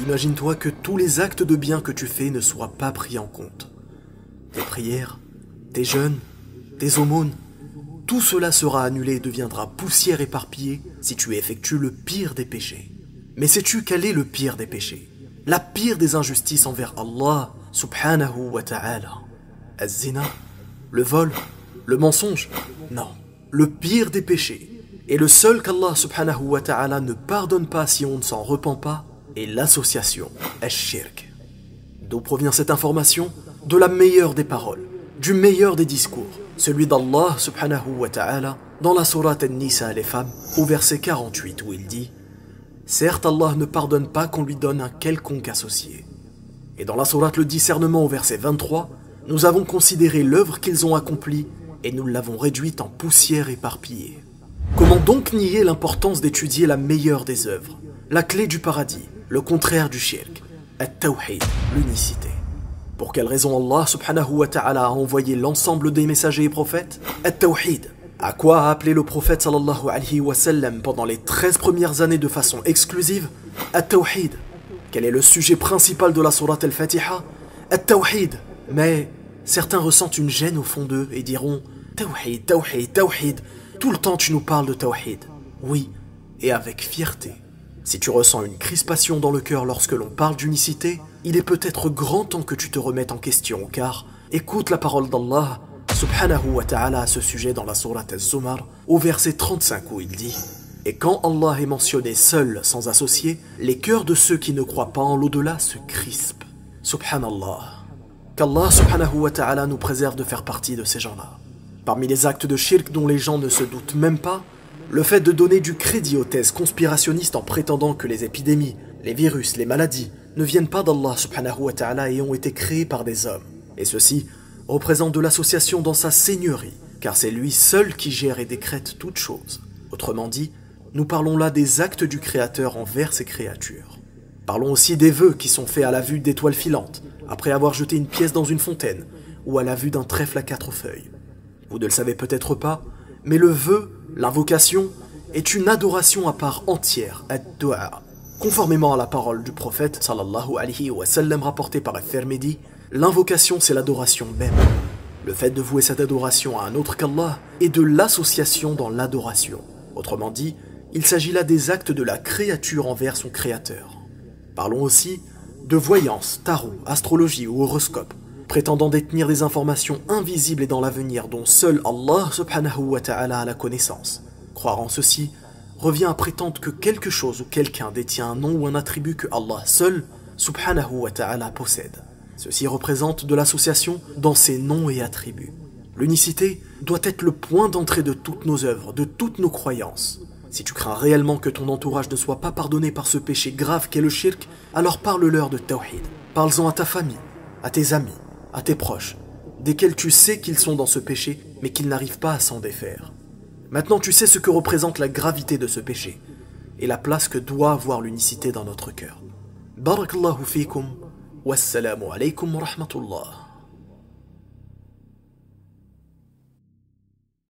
imagine-toi que tous les actes de bien que tu fais ne soient pas pris en compte. Tes prières, tes jeûnes, tes aumônes, tout cela sera annulé et deviendra poussière éparpillée si tu effectues le pire des péchés. Mais sais-tu quel est le pire des péchés? La pire des injustices envers Allah subhanahu wa ta'ala Az-zina Le vol Le mensonge? Non. Le pire des péchés, et le seul qu'Allah subhanahu wa ta'ala ne pardonne pas si on ne s'en repent pas, est l'association, Ash-Shirk. D'où provient cette information? De la meilleure des paroles, du meilleur des discours, celui d'Allah subhanahu wa ta'ala dans la sourate An-Nisa les femmes, au verset 48 où il dit Certes, Allah ne pardonne pas qu'on lui donne un quelconque associé. Et dans la sourate le discernement au verset 23, nous avons considéré l'œuvre qu'ils ont accomplie et nous l'avons réduite en poussière éparpillée. Comment donc nier l'importance d'étudier la meilleure des œuvres, la clé du paradis, le contraire du shirk, at-tawhid, l'unicité Pour quelle raison Allah subhanahu wa ta'ala a envoyé l'ensemble des messagers et prophètes At-tawhid? À quoi a appelé le prophète sallallahu alayhi wa sallam pendant les 13 premières années de façon exclusive? At-tawhid. Quel est le sujet principal de la sourate al-Fatiha? At-tawhid. Mais certains ressentent une gêne au fond d'eux et diront Tawhid, tawhid, tawhid. Tout le temps tu nous parles de tawhid. Oui, et avec fierté. Si tu ressens une crispation dans le cœur lorsque l'on parle d'unicité, il est peut-être grand temps que tu te remettes en question, car écoute la parole d'Allah subhanahu wa ta'ala à ce sujet dans la sourate Az-Zumar, au verset 35 où il dit Et quand Allah est mentionné seul, sans associé, les cœurs de ceux qui ne croient pas en l'au-delà se crispent. Subhanallah. Qu'Allah subhanahu wa ta'ala nous préserve de faire partie de ces gens-là. Parmi les actes de shirk dont les gens ne se doutent même pas, le fait de donner du crédit aux thèses conspirationnistes en prétendant que les épidémies, les virus, les maladies ne viennent pas d'Allah subhanahu wa ta'ala et ont été créés par des hommes. Et ceci représente de l'association dans sa seigneurie, car c'est lui seul qui gère et décrète toutes choses. Autrement dit, nous parlons là des actes du Créateur envers ses créatures. Parlons aussi des vœux qui sont faits à la vue d'étoiles filantes, après avoir jeté une pièce dans une fontaine, ou à la vue d'un trèfle à quatre feuilles. Vous ne le savez peut-être pas, mais le vœu, l'invocation, est une adoration à part entière, ad-du'a. Conformément à la parole du prophète sallallahu alayhi wa sallam rapportée par Al-Fermedi, l'invocation c'est l'adoration même. Le fait de vouer cette adoration à un autre qu'Allah est de l'association dans l'adoration. Autrement dit, il s'agit là des actes de la créature envers son créateur. Parlons aussi de voyance, tarot, astrologie ou horoscope, prétendant détenir des informations invisibles et dans l'avenir dont seul Allah subhanahu wa ta'ala a la connaissance. Croire en ceci revient à prétendre que quelque chose ou quelqu'un détient un nom ou un attribut que Allah seul subhanahu wa ta'ala possède. Ceci représente de l'association dans ses noms et attributs. L'unicité doit être le point d'entrée de toutes nos œuvres, de toutes nos croyances. Si tu crains réellement que ton entourage ne soit pas pardonné par ce péché grave qu'est le shirk, alors parle-leur de tawhid. Parle-en à ta famille, à tes amis, à tes proches, desquels tu sais qu'ils sont dans ce péché, mais qu'ils n'arrivent pas à s'en défaire. Maintenant, tu sais ce que représente la gravité de ce péché et la place que doit avoir l'unicité dans notre cœur. Barakallahu fikum, wassalamu alaykum wa rahmatullah.